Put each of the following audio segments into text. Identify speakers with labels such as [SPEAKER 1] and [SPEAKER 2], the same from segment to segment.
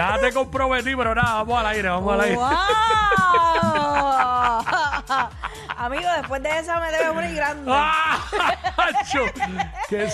[SPEAKER 1] Ya te comprometí, pero nada, vamos al aire, vamos al aire.
[SPEAKER 2] ¡Wow! Amigo, después de esa me debe morir grande.
[SPEAKER 1] ¡Ah! Acho, que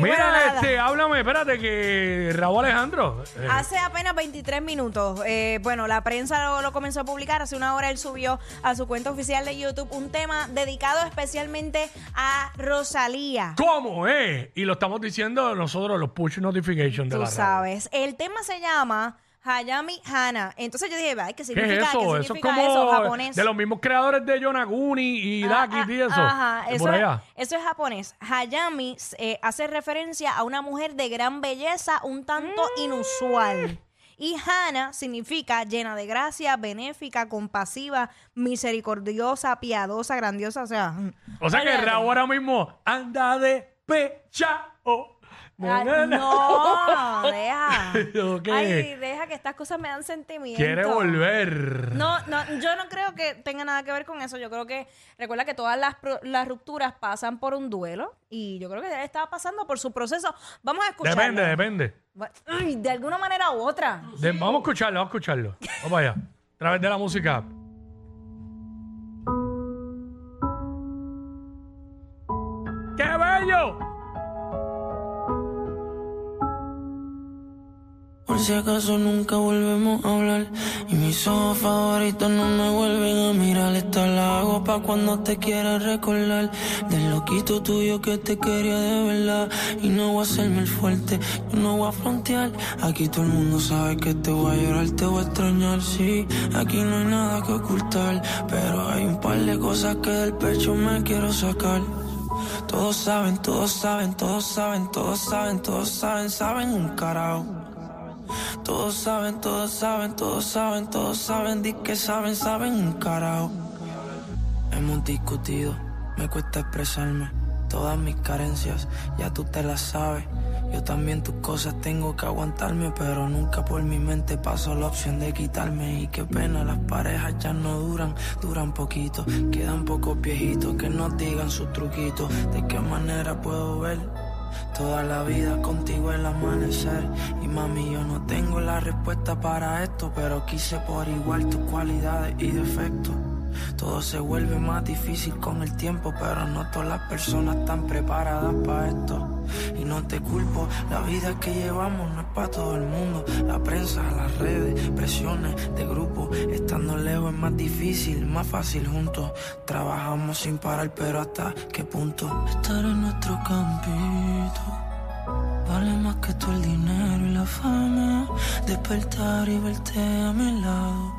[SPEAKER 2] bueno,
[SPEAKER 1] Mira, este, háblame, espérate, que Raúl Alejandro. eh,
[SPEAKER 2] Hace apenas 23 minutos, eh, bueno, la prensa lo, lo comenzó a publicar. Hace una hora él subió a su cuenta oficial de YouTube un tema dedicado especialmente a Rosalía.
[SPEAKER 1] ¿Cómo, eh? Y lo estamos diciendo nosotros, los push notifications de
[SPEAKER 2] Tú
[SPEAKER 1] la radio.
[SPEAKER 2] sabes. El tema se llama Hayami Hana. Entonces yo dije, ay, ¿qué
[SPEAKER 1] ¿Qué
[SPEAKER 2] significa,
[SPEAKER 1] es eso?
[SPEAKER 2] ¿Qué
[SPEAKER 1] Eso es como
[SPEAKER 2] eso? Japonés.
[SPEAKER 1] de los mismos creadores de Yonaguni y
[SPEAKER 2] Ah,
[SPEAKER 1] Daki y
[SPEAKER 2] ah,
[SPEAKER 1] eso.
[SPEAKER 2] Ajá, eso,
[SPEAKER 1] por
[SPEAKER 2] es, eso es japonés. Hayami eh, hace referencia a una mujer de gran belleza, un tanto
[SPEAKER 1] Mm.
[SPEAKER 2] inusual. Y Hana significa llena de gracia, benéfica, compasiva, misericordiosa, piadosa, grandiosa. O sea,
[SPEAKER 1] O sea que. Raúl ahora mismo anda de pechao. Na, Na.
[SPEAKER 2] no, deja. Ay, deja que estas cosas me dan sentimiento.
[SPEAKER 1] Quiere volver.
[SPEAKER 2] No, no, yo no creo que tenga nada que ver con eso. Yo creo que, recuerda que todas las, las rupturas pasan por un duelo y yo creo que él estaba pasando por su proceso. Vamos a escucharlo.
[SPEAKER 1] Depende, depende.
[SPEAKER 2] Ay, de alguna manera u otra.
[SPEAKER 1] De- vamos a escucharlo, vamos a escucharlo. Vamos allá. A través de la música.
[SPEAKER 3] Por si acaso nunca volvemos a hablar. Y mis ojos favoritos no me vuelven a mirar. Esta la hago pa' cuando te quieras recordar. Del loquito tuyo que te quería de verdad. Y no voy a hacerme el fuerte, yo no voy a frontear. Aquí todo el mundo sabe que te voy a llorar, te voy a extrañar Sí, aquí no hay nada que ocultar Pero hay un par de cosas que del pecho me quiero sacar. Todos saben, todos saben, todos saben, todos saben, todos saben, saben un carajo. Todos saben, todos saben, todos saben, todos saben, di que saben, saben un carajo. Hemos discutido, me cuesta expresarme. Todas mis carencias, ya tú te las sabes. Yo también tus cosas tengo que aguantarme, pero nunca por mi mente pasó la opción de quitarme. Y qué pena, las parejas ya no duran, duran poquito. Quedan pocos viejitos que nos digan sus truquitos. ¿De qué manera puedo ver? Toda la vida contigo el amanecer. Y mami yo no tengo la respuesta para esto Pero quise por igual tus cualidades y defectos. Todo se vuelve más difícil con el tiempo Pero no todas las personas están preparadas para esto no te culpo, la vida que llevamos no es para todo el mundo. La prensa, las redes, presiones de grupo. Estando lejos es más difícil, más fácil juntos. Trabajamos sin parar, pero hasta qué punto. Estar en nuestro campito. Vale más que todo el dinero y la fama. Despertar y verte a mi lado.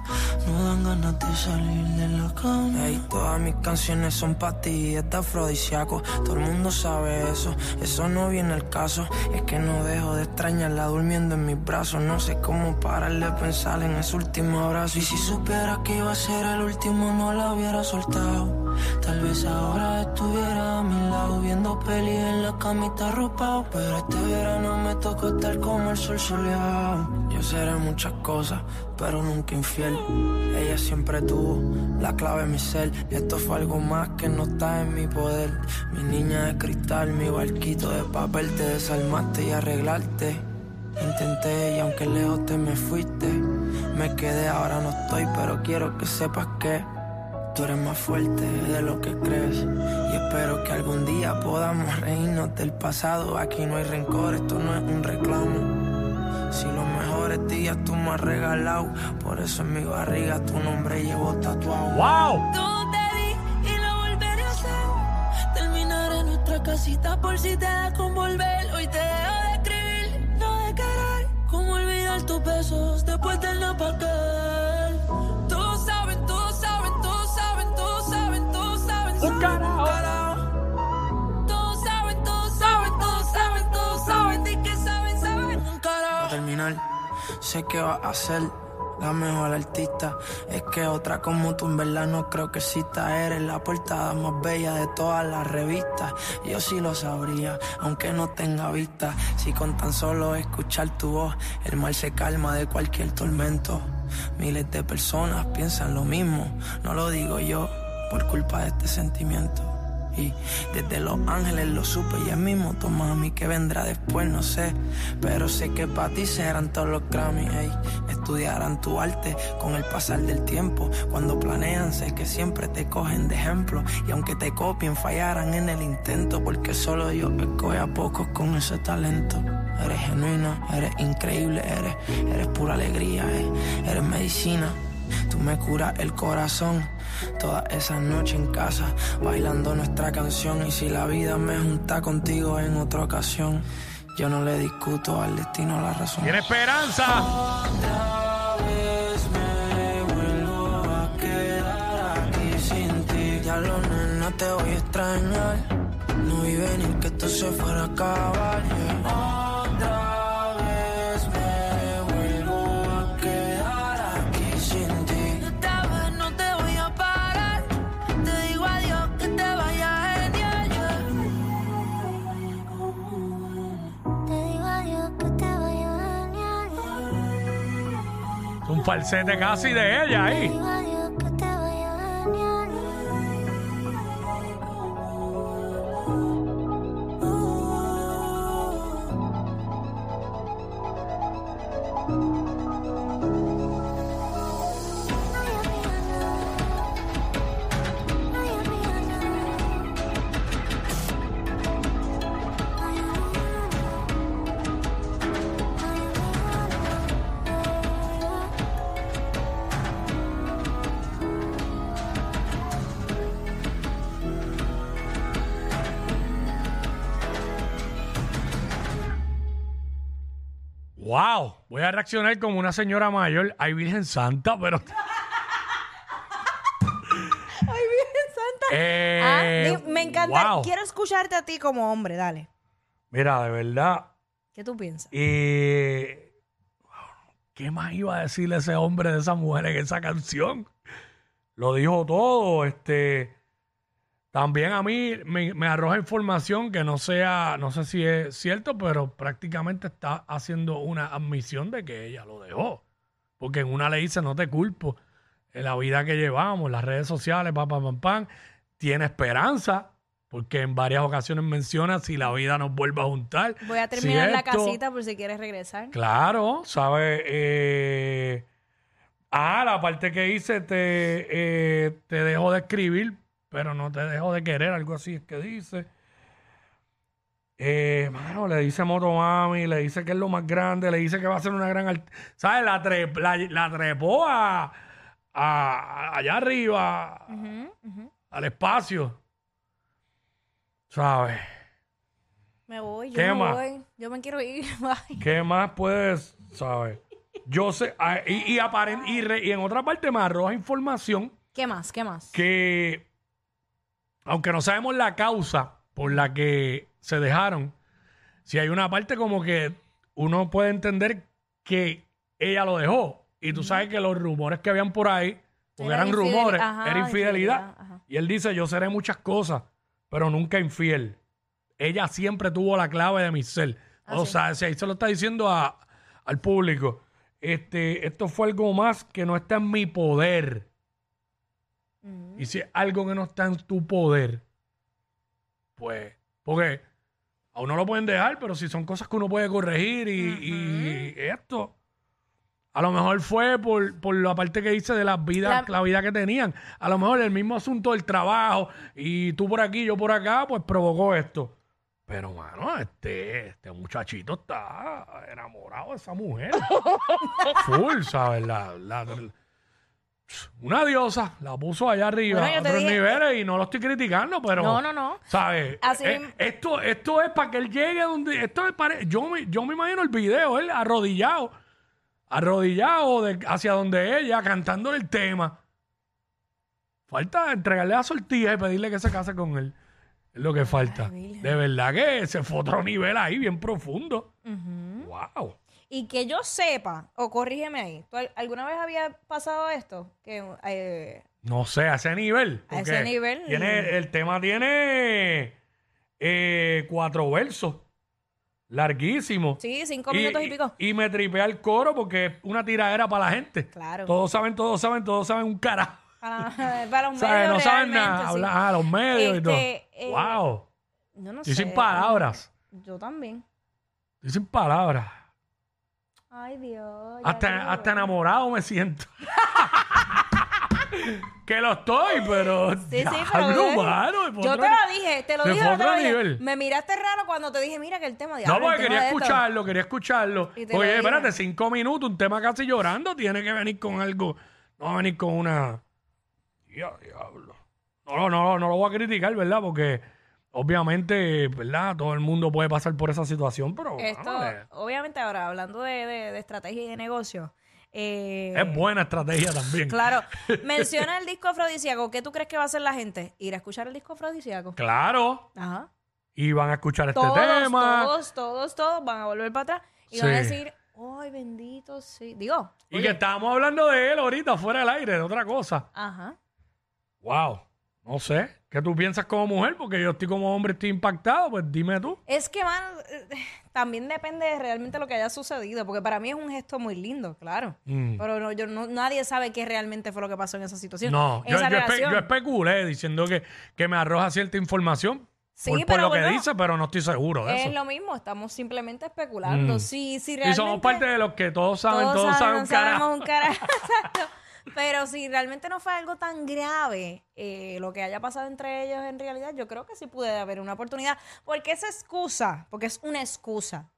[SPEAKER 3] No dan ganas de salir de la cama. Ey, todas mis canciones son para ti, es de afrodisíaco. Todo el mundo sabe eso, eso no viene al caso. Es que no dejo de extrañarla durmiendo en mis brazos. No sé cómo pararle de pensar en ese último abrazo. Y si supiera que iba a ser el último, no la hubiera soltado. Tal vez ahora estuviera a mi lado viendo peli en la camita arropado. Pero este verano me tocó estar como el sol soleado. Yo seré muchas cosas, pero nunca infiel. Ella siempre tuvo la clave en mi ser. Y esto fue algo más que no está en mi poder. Mi niña de cristal, mi barquito de papel. Te desarmaste y arreglarte. Intenté y aunque lejos te me fuiste. Me quedé, ahora no estoy, pero quiero que sepas que. Tú eres más fuerte de lo que crees y espero que algún día podamos reírnos del pasado. Aquí no hay rencor, esto no es un reclamo. Si los mejores días tú me has regalado, por eso en mi barriga tu nombre llevo tatuado.
[SPEAKER 1] ¡Wow!
[SPEAKER 3] Todo te di y lo volveré a hacer. Terminar en nuestra casita por si te da con volver. Hoy te dejo de escribir, no de querer. Cómo olvidar tus besos después del no pa'. Terminar, sé que vas a ser la mejor artista. Es que otra como tú en verdad no creo que exista. Eres la portada más bella de todas las revistas. Yo sí lo sabría, aunque no tenga vista. Si con tan solo escuchar tu voz, el mal se calma de cualquier tormento. Miles de personas piensan lo mismo, no lo digo yo, por culpa de este sentimiento. Desde Los Ángeles lo supe y es mismo mami que vendrá después, no sé. Pero sé que para ti serán todos los Grammy. Estudiarán tu arte con el pasar del tiempo. Cuando planean, sé que siempre te cogen de ejemplo. Y aunque te copien, fallarán en el intento. Porque solo yo escoge a pocos con ese talento. Eres genuina, eres increíble, eres, eres pura alegría, eres medicina. Tú me curas el corazón. Todas esas noches en casa, bailando nuestra canción. Y si la vida me junta contigo en otra ocasión, yo no le discuto al destino la razón.
[SPEAKER 1] Tiene esperanza.
[SPEAKER 3] Otra vez me vuelvo a quedar aquí sin ti. Ya lo nena te voy a extrañar. No venir que esto se fuera a acabar.
[SPEAKER 1] Falsete casi de ella ahí. Wow. Voy a reaccionar como una señora mayor. Ay, Virgen Santa, pero.
[SPEAKER 2] Ay, Virgen Santa.
[SPEAKER 1] Eh,
[SPEAKER 2] Ah, di- me encanta.
[SPEAKER 1] wow.
[SPEAKER 2] Quiero escucharte a ti como hombre, dale.
[SPEAKER 1] Mira, de verdad.
[SPEAKER 2] ¿Qué tú piensas?
[SPEAKER 1] Y. ¿Qué más iba a decirle ese hombre de esa mujer en esa canción? Lo dijo todo. Este. También a mí me, me arroja información que no sea, no sé si es cierto, pero prácticamente está haciendo una admisión de que ella lo dejó. Porque en una le dice, no te culpo. En la vida que llevamos, las redes sociales, pam, pam, pam, pam, tiene esperanza. Porque en varias ocasiones menciona si la vida nos vuelve a juntar.
[SPEAKER 2] Voy a
[SPEAKER 1] si
[SPEAKER 2] terminar la
[SPEAKER 1] esto-
[SPEAKER 2] casita por si quieres regresar.
[SPEAKER 1] Claro, ¿sabes? Eh, ah, la parte que hice, te, eh, te dejo de escribir, pero no te dejo de querer, algo así es que dice. Eh, mano, le dice Motomami, le dice que es lo más grande, le dice que va a ser una gran... ¿Sabes? La, tre- la, la trepó a, a- allá arriba, al espacio. ¿Sabes?
[SPEAKER 2] Me voy, yo
[SPEAKER 1] ¿Qué
[SPEAKER 2] me
[SPEAKER 1] más?
[SPEAKER 2] voy. Yo me quiero ir. Bye.
[SPEAKER 1] ¿Qué más puedes, sabes? Yo sé, ah, y, y, aparen- y, re- y en otra parte me arroja información
[SPEAKER 2] ¿Qué más? ¿Qué más?
[SPEAKER 1] que, aunque no sabemos la causa por la que se dejaron, si hay una parte como que uno puede entender que ella lo dejó. Y tú sabes que los rumores que habían por ahí, porque
[SPEAKER 2] Era
[SPEAKER 1] eran
[SPEAKER 2] infidel-
[SPEAKER 1] rumores,
[SPEAKER 2] ajá,
[SPEAKER 1] era infidelidad.
[SPEAKER 2] infidelidad, ajá.
[SPEAKER 1] Y él dice, yo seré muchas cosas, pero nunca infiel. Ella siempre tuvo la clave de mi ser.
[SPEAKER 2] Ah,
[SPEAKER 1] o sea, si ahí se lo está diciendo a- al público. Este, esto fue algo más que no está en mi poder. Y si es algo que no está en tu poder, pues, porque a uno lo pueden dejar, pero si son cosas que uno puede corregir y, y esto, a lo mejor fue por, por la parte que dice de las vidas,
[SPEAKER 2] La-
[SPEAKER 1] la... vida que tenían. A lo mejor el mismo asunto del trabajo y tú por aquí, yo por acá, pues provocó esto. Pero, mano, este, este muchachito está enamorado de esa mujer. Full, ¿sabes? La, la- una diosa, la puso allá arriba
[SPEAKER 2] Bueno, yo
[SPEAKER 1] a
[SPEAKER 2] te
[SPEAKER 1] otros
[SPEAKER 2] dije-
[SPEAKER 1] niveles y no lo estoy criticando, pero...
[SPEAKER 2] No, no, no.
[SPEAKER 1] ¿Sabes?
[SPEAKER 2] Así
[SPEAKER 1] Eh,
[SPEAKER 2] mismo-
[SPEAKER 1] esto, esto es para que él llegue donde... Esto es para, yo, me, yo me imagino el video, él arrodillado, arrodillado de- hacia donde ella, cantándole el tema. Falta entregarle la sortija y pedirle que se case con él. Es lo que falta.
[SPEAKER 2] Virgen.
[SPEAKER 1] De verdad que se fue a otro nivel ahí, bien profundo.
[SPEAKER 2] Ujú.
[SPEAKER 1] Wow.
[SPEAKER 2] Y que yo sepa, o corrígeme ahí, ¿tú al- alguna vez había pasado esto? Que eh,
[SPEAKER 1] No sé, a ese nivel.
[SPEAKER 2] A ese
[SPEAKER 1] porque
[SPEAKER 2] nivel.
[SPEAKER 1] Tiene, el tema tiene eh, cuatro versos. Larguísimo.
[SPEAKER 2] sí, cinco minutos y, pico.
[SPEAKER 1] Y me tripea el coro porque es una tiradera para la gente.
[SPEAKER 2] Claro.
[SPEAKER 1] Todos saben, todos saben, todos saben un carajo.
[SPEAKER 2] Para, para los
[SPEAKER 1] ¿Sabes?
[SPEAKER 2] medios
[SPEAKER 1] No saben
[SPEAKER 2] realmente,
[SPEAKER 1] nada.
[SPEAKER 2] sí.
[SPEAKER 1] Habla- ah, los medios y todo.
[SPEAKER 2] Este, Eh,
[SPEAKER 1] wow.
[SPEAKER 2] Yo no
[SPEAKER 1] Estoy
[SPEAKER 2] sé.
[SPEAKER 1] sin palabras.
[SPEAKER 2] Yo también.
[SPEAKER 1] Sin palabras.
[SPEAKER 2] Ay, Dios. ya
[SPEAKER 1] Hasta, enamorado me siento. que lo estoy, pero.
[SPEAKER 2] Sí, sí,
[SPEAKER 1] diablo,
[SPEAKER 2] pero.
[SPEAKER 1] mano,
[SPEAKER 2] yo te lo dije, te lo dije.
[SPEAKER 1] fue otro nivel.
[SPEAKER 2] Me miraste raro cuando te dije, mira que el tema de
[SPEAKER 1] No, porque quería escucharlo, quería escucharlo.
[SPEAKER 2] Y te lo
[SPEAKER 1] Oye,
[SPEAKER 2] dije.
[SPEAKER 1] espérate, cinco minutos, un tema casi llorando, tiene que venir con algo. No va a venir con una. Ya, diablo. No, no, no, no lo voy a criticar, ¿verdad? Porque obviamente, ¿verdad? Todo el mundo puede pasar por esa situación, pero
[SPEAKER 2] Esto,
[SPEAKER 1] eh,
[SPEAKER 2] obviamente, ahora hablando de, de- de estrategia y de negocio. eh,
[SPEAKER 1] es buena estrategia también.
[SPEAKER 2] Claro. Menciona el disco afrodisíaco. ¿Qué tú crees que va a hacer la gente? Ir a escuchar el disco afrodisíaco.
[SPEAKER 1] Claro.
[SPEAKER 2] Ajá.
[SPEAKER 1] Y van a escuchar este
[SPEAKER 2] Todos,
[SPEAKER 1] tema.
[SPEAKER 2] todos, todos, todos van a volver para atrás y van a decir, ¡ay, bendito! Sí. Digo,
[SPEAKER 1] Y que estábamos hablando de él ahorita, fuera del aire, de otra cosa.
[SPEAKER 2] ajá.
[SPEAKER 1] Wow. No sé. ¿Qué tú piensas como mujer? Porque yo estoy como hombre, estoy impactado. Pues dime tú.
[SPEAKER 2] Es que, mano, eh, también depende de realmente lo que haya sucedido, porque para mí es un gesto muy lindo, claro.
[SPEAKER 1] Mm.
[SPEAKER 2] Pero no, yo, no, nadie sabe qué realmente fue lo que pasó en esa situación.
[SPEAKER 1] No, yo,
[SPEAKER 2] esa
[SPEAKER 1] yo, espe-
[SPEAKER 2] relación.
[SPEAKER 1] yo especulé diciendo que, que me arroja cierta información
[SPEAKER 2] Sí,
[SPEAKER 1] por, lo que dice, pero no estoy seguro de
[SPEAKER 2] Es
[SPEAKER 1] eso.
[SPEAKER 2] lo mismo, estamos simplemente especulando.
[SPEAKER 1] Mm.
[SPEAKER 2] Si, si
[SPEAKER 1] Y
[SPEAKER 2] realmente...
[SPEAKER 1] somos parte de los que todos saben, todos, saben, un
[SPEAKER 2] sabemos
[SPEAKER 1] carajo.
[SPEAKER 2] un carajo. Pero si realmente no fue algo tan grave eh, lo que haya pasado entre ellos en realidad, yo creo que sí puede haber una oportunidad. Porque esa excusa, porque es una excusa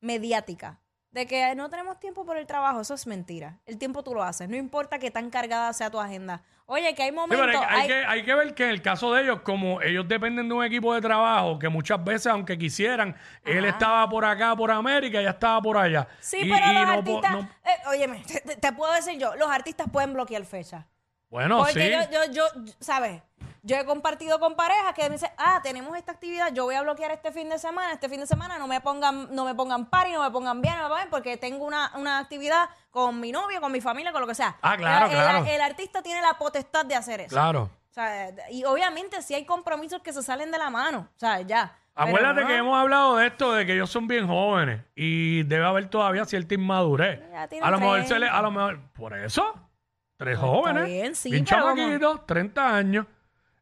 [SPEAKER 2] mediática de que no tenemos tiempo por el trabajo, eso es mentira. El tiempo tú lo haces, no importa que tan cargada sea tu agenda. Oye, que hay
[SPEAKER 1] Sí,
[SPEAKER 2] momentos...
[SPEAKER 1] pero hay, hay
[SPEAKER 2] hay-
[SPEAKER 1] que, hay que ver que en el caso de ellos, como ellos dependen de un equipo de trabajo, que muchas veces, aunque quisieran, él estaba por acá, por América, ella estaba por allá.
[SPEAKER 2] Sí,
[SPEAKER 1] Y-
[SPEAKER 2] pero
[SPEAKER 1] y
[SPEAKER 2] los
[SPEAKER 1] no
[SPEAKER 2] artistas...
[SPEAKER 1] no-
[SPEAKER 2] óyeme, te, te- puedo decir yo, los artistas pueden bloquear fechas.
[SPEAKER 1] bueno,
[SPEAKER 2] Porque
[SPEAKER 1] sí.
[SPEAKER 2] yo, yo, yo, ¿sabes? Yo he compartido con parejas que me dicen, ah, tenemos esta actividad, yo voy a bloquear este fin de semana, este fin de semana no me pongan, no me pongan party, no me pongan bien, no me pongan porque tengo una, una actividad con mi novio, con mi familia, con lo que sea.
[SPEAKER 1] Ah, claro,
[SPEAKER 2] el, el-
[SPEAKER 1] claro.
[SPEAKER 2] el artista tiene la potestad de hacer eso.
[SPEAKER 1] Claro.
[SPEAKER 2] O sea, y obviamente si hay compromisos que se salen de la mano, o sea, ya.
[SPEAKER 1] Acuérdate
[SPEAKER 2] no,
[SPEAKER 1] que hemos hablado de esto, de que ellos son bien jóvenes y debe haber todavía cierta inmadurez. A lo mejor se le,
[SPEAKER 2] 30.
[SPEAKER 1] a lo mejor, por eso, tres
[SPEAKER 2] Está
[SPEAKER 1] jóvenes,
[SPEAKER 2] bien, sí,
[SPEAKER 1] bien chamaquitos, 30 años.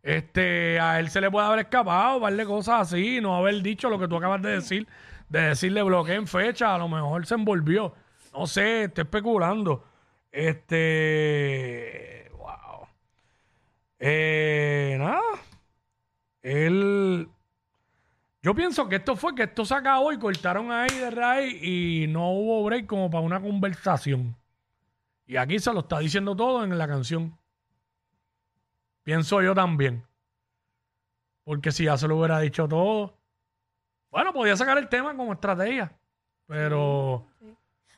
[SPEAKER 1] Este, a él se le puede haber escapado, darle cosas así, no haber dicho lo que tú acabas de decir, de decirle bloqueen fecha, a lo mejor se envolvió. No sé, estoy especulando. Este, wow. Eh, nada. Él, yo pienso que esto fue que esto se acabó y cortaron ahí de raíz y no hubo break como para una conversación. Y aquí se lo está diciendo todo en la canción. Pienso yo también. Porque si ya se lo hubiera dicho todo, bueno, podía sacar el tema como estrategia. Pero,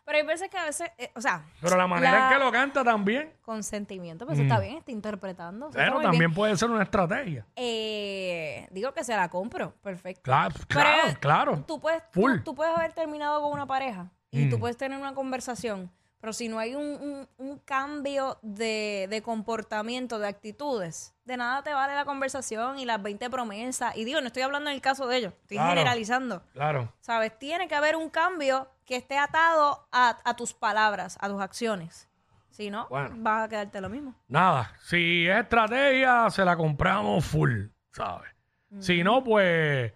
[SPEAKER 2] Pero hay veces que a veces, eh, o sea,
[SPEAKER 1] pero la manera en que lo canta también,
[SPEAKER 2] consentimiento, pues está bien, está interpretando. eso está
[SPEAKER 1] pero
[SPEAKER 2] bien.
[SPEAKER 1] también puede ser una estrategia.
[SPEAKER 2] Eh, digo que se la compro, perfecto.
[SPEAKER 1] Claro,
[SPEAKER 2] Pero,
[SPEAKER 1] claro, claro.
[SPEAKER 2] Tú puedes, tú-
[SPEAKER 1] Full.
[SPEAKER 2] Tú, puedes haber terminado con una pareja y tú
[SPEAKER 1] Mm.
[SPEAKER 2] puedes tener una conversación, pero si no hay un, un- un cambio de, de comportamiento, de actitudes, de nada te vale la conversación y las 20 promesas. Y digo, no estoy hablando en el caso de ellos, estoy
[SPEAKER 1] Claro.
[SPEAKER 2] generalizando.
[SPEAKER 1] Claro.
[SPEAKER 2] ¿Sabes? Tiene que haber un cambio que esté atado a, a tus palabras, a tus acciones. Si no,
[SPEAKER 1] Bueno.
[SPEAKER 2] vas a quedarte lo mismo.
[SPEAKER 1] Nada, si es estrategia, se la compramos full, ¿sabes? Si no, pues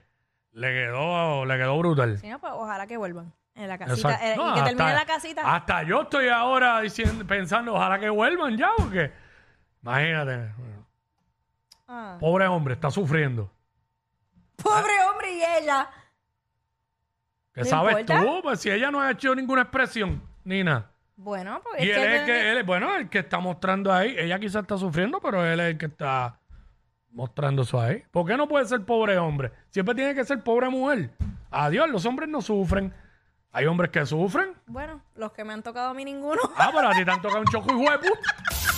[SPEAKER 1] le quedó, le quedó brutal.
[SPEAKER 2] Si no, pues ojalá que vuelvan en la casita. Eh,
[SPEAKER 1] No,
[SPEAKER 2] y que termine la casita.
[SPEAKER 1] Hasta yo estoy ahora diciendo, pensando, ojalá que vuelvan ya, porque imagínate,
[SPEAKER 2] Ah.
[SPEAKER 1] pobre hombre, está sufriendo.
[SPEAKER 2] Pobre hombre y ella.
[SPEAKER 1] ¿Qué
[SPEAKER 2] ¿No
[SPEAKER 1] sabes
[SPEAKER 2] importa?
[SPEAKER 1] tú? Pues si ella no ha hecho ninguna expresión, ni nada.
[SPEAKER 2] Bueno, pues
[SPEAKER 1] Y
[SPEAKER 2] es
[SPEAKER 1] él es el que, él, bueno, el que está mostrando ahí, ella quizás está sufriendo, pero él es el que está mostrando eso ahí. ¿Por qué no puede ser pobre hombre? Siempre tiene que ser pobre mujer. Adiós, los hombres no sufren. Hay hombres que sufren.
[SPEAKER 2] Bueno, los que me han tocado a mí ninguno.
[SPEAKER 1] Ah, pero a ti te han tocado un choco y huevo.